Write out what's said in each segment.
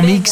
Mix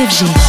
FG.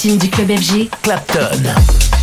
Platine du club FG. Clapton.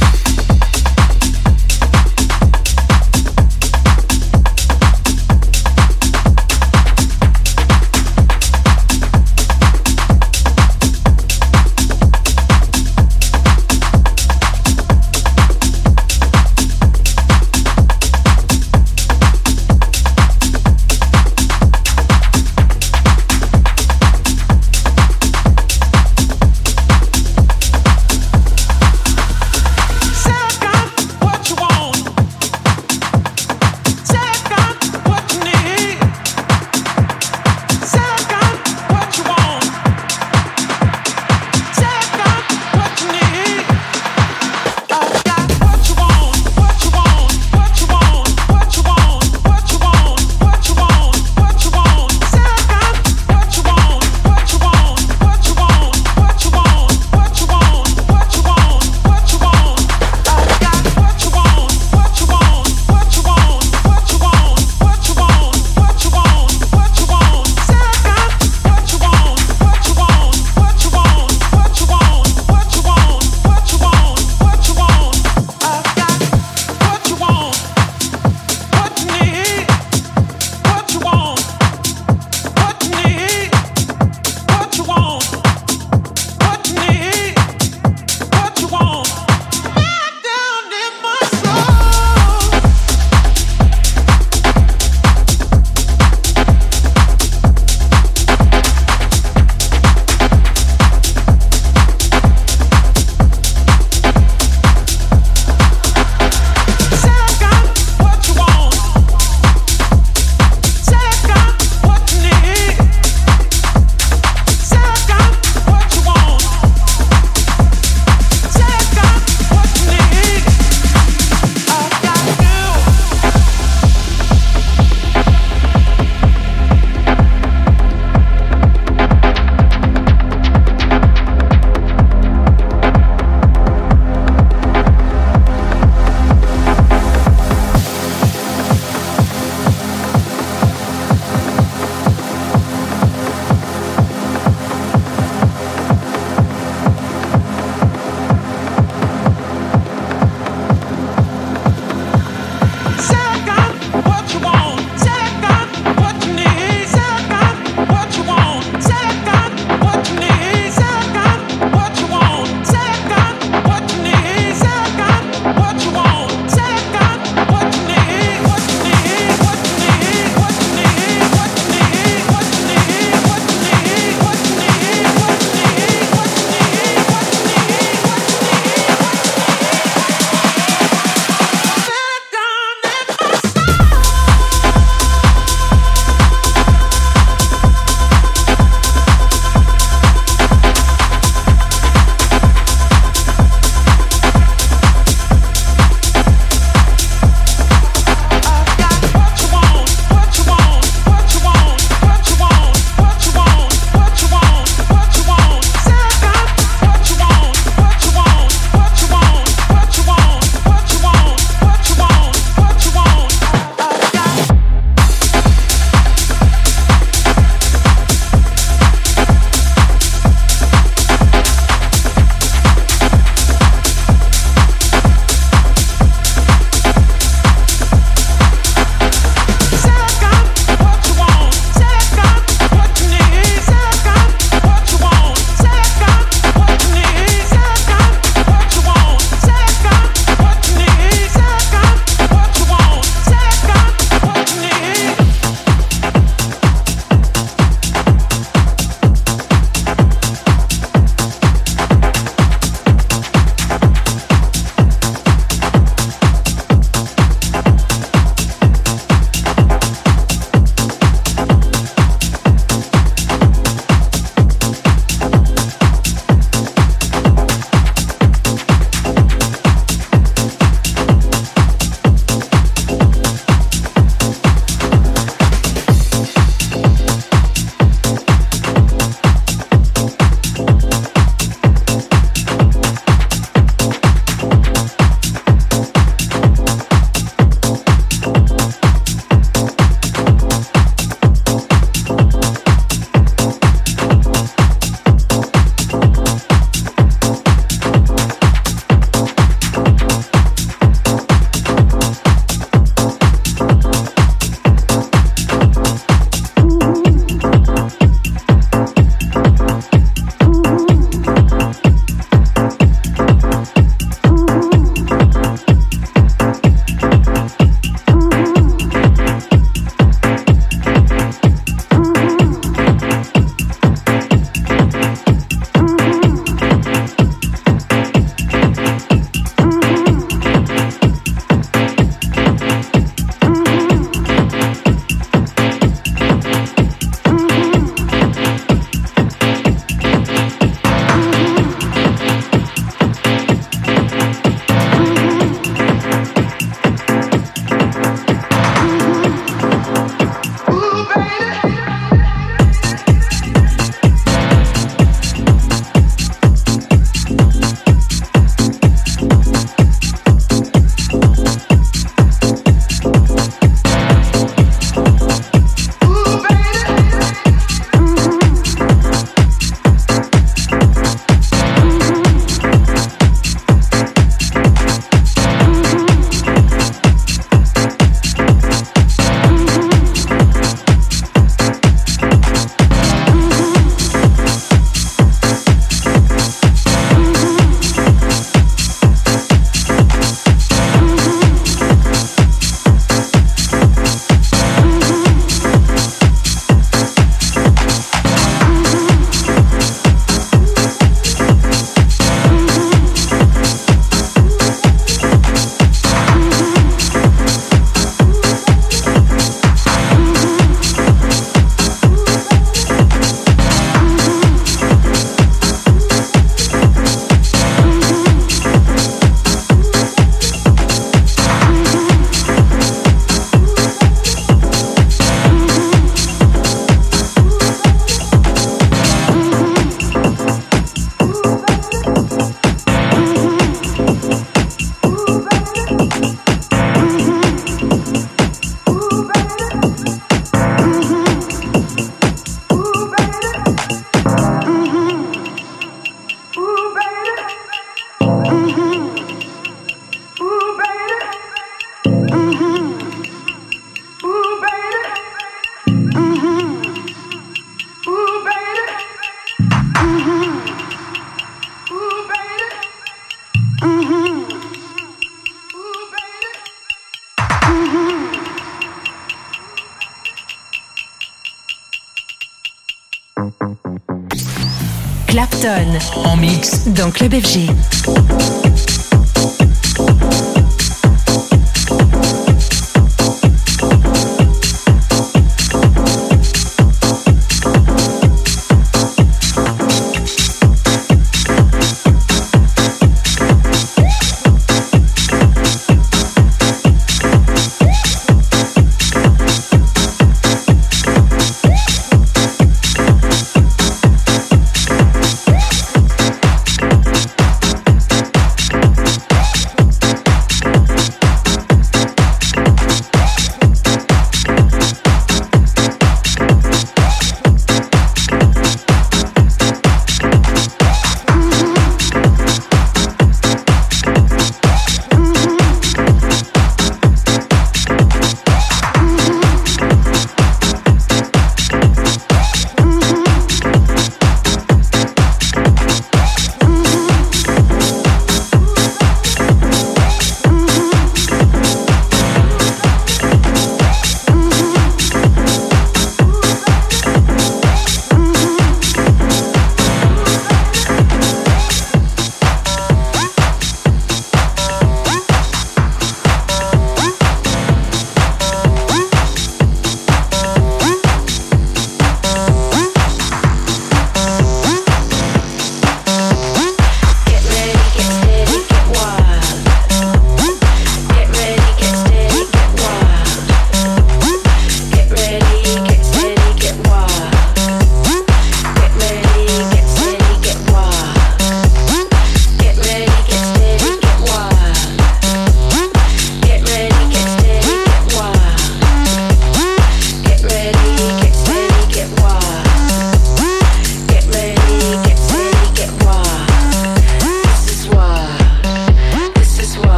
Mix. dans Club.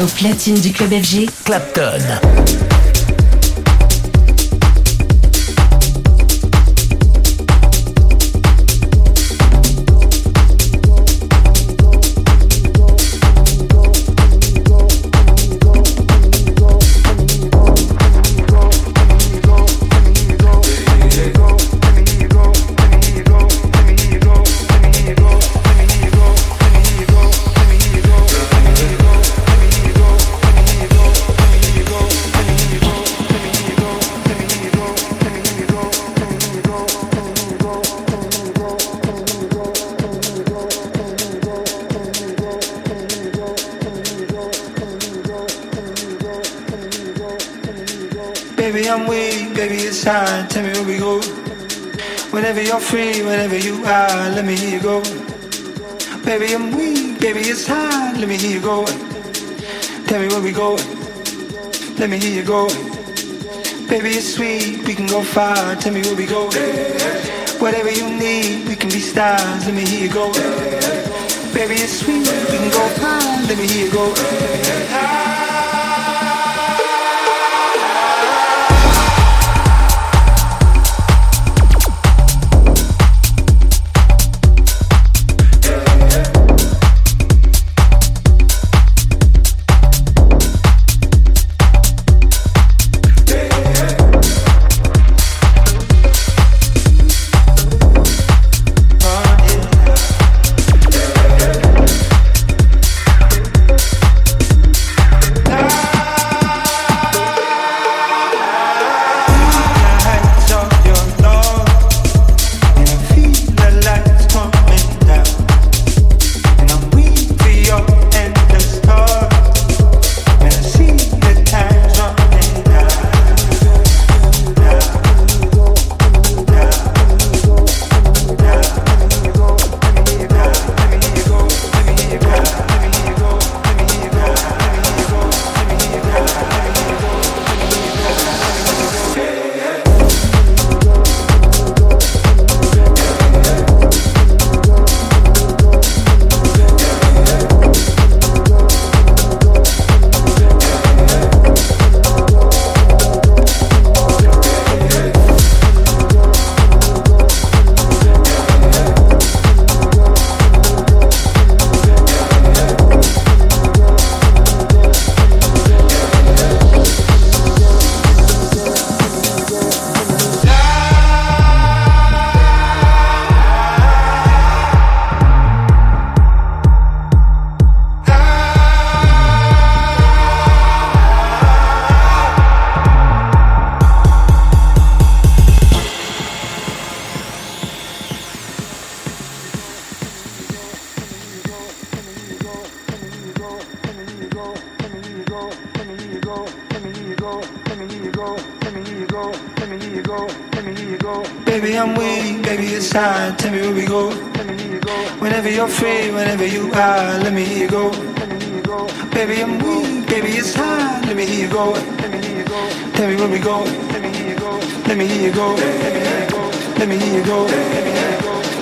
Au platine du club FG, Clapton. Free, whenever you are, let me hear you go. Baby, I'm weak, baby, it's hard, Let me hear you go. Tell me where we go. Let me hear you go. Baby, it's sweet, we can go far. Tell me where we go. Whatever you need, we can be stars. Let me hear you go. Baby, it's sweet, we can go far. Let me hear you go.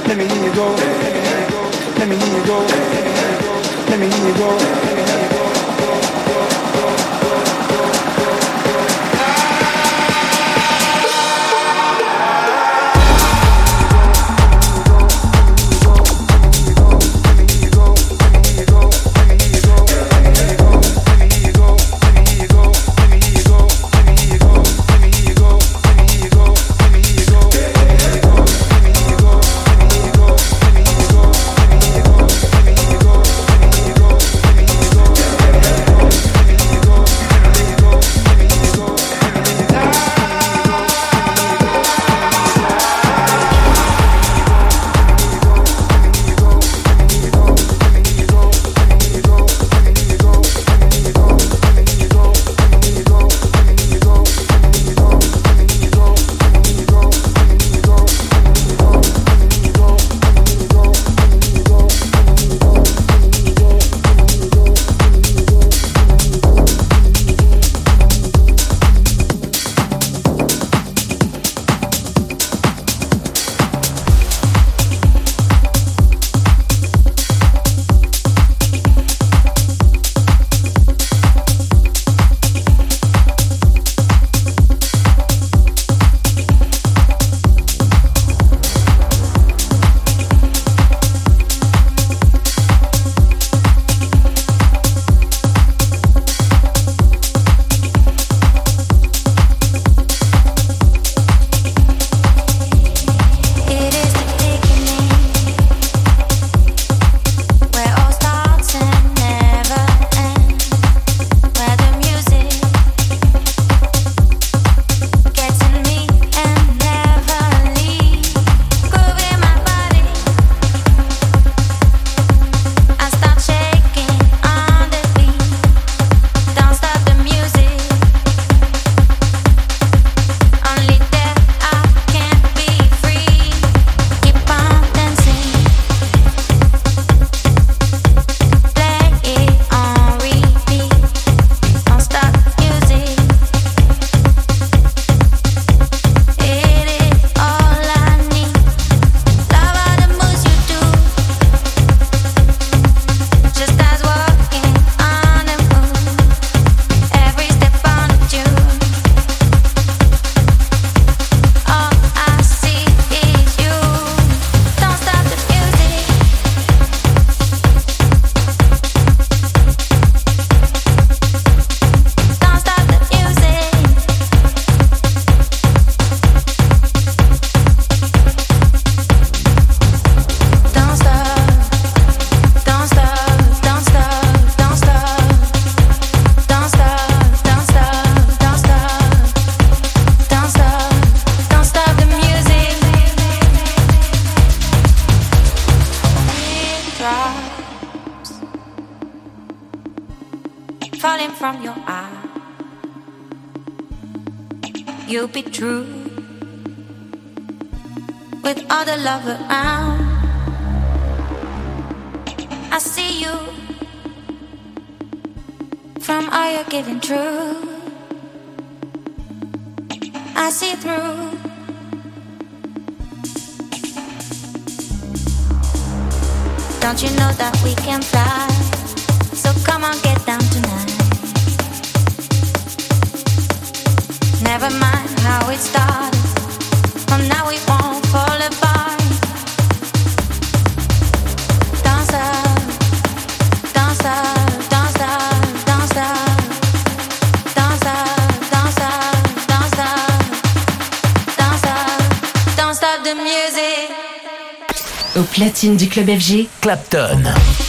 Let me hear you go. Let me hear you go. Let me hear you go. Don't you know that we can fly? So come on, get down tonight. Never mind how it started. From now we won't fall apart. platine du club FG, Clapton.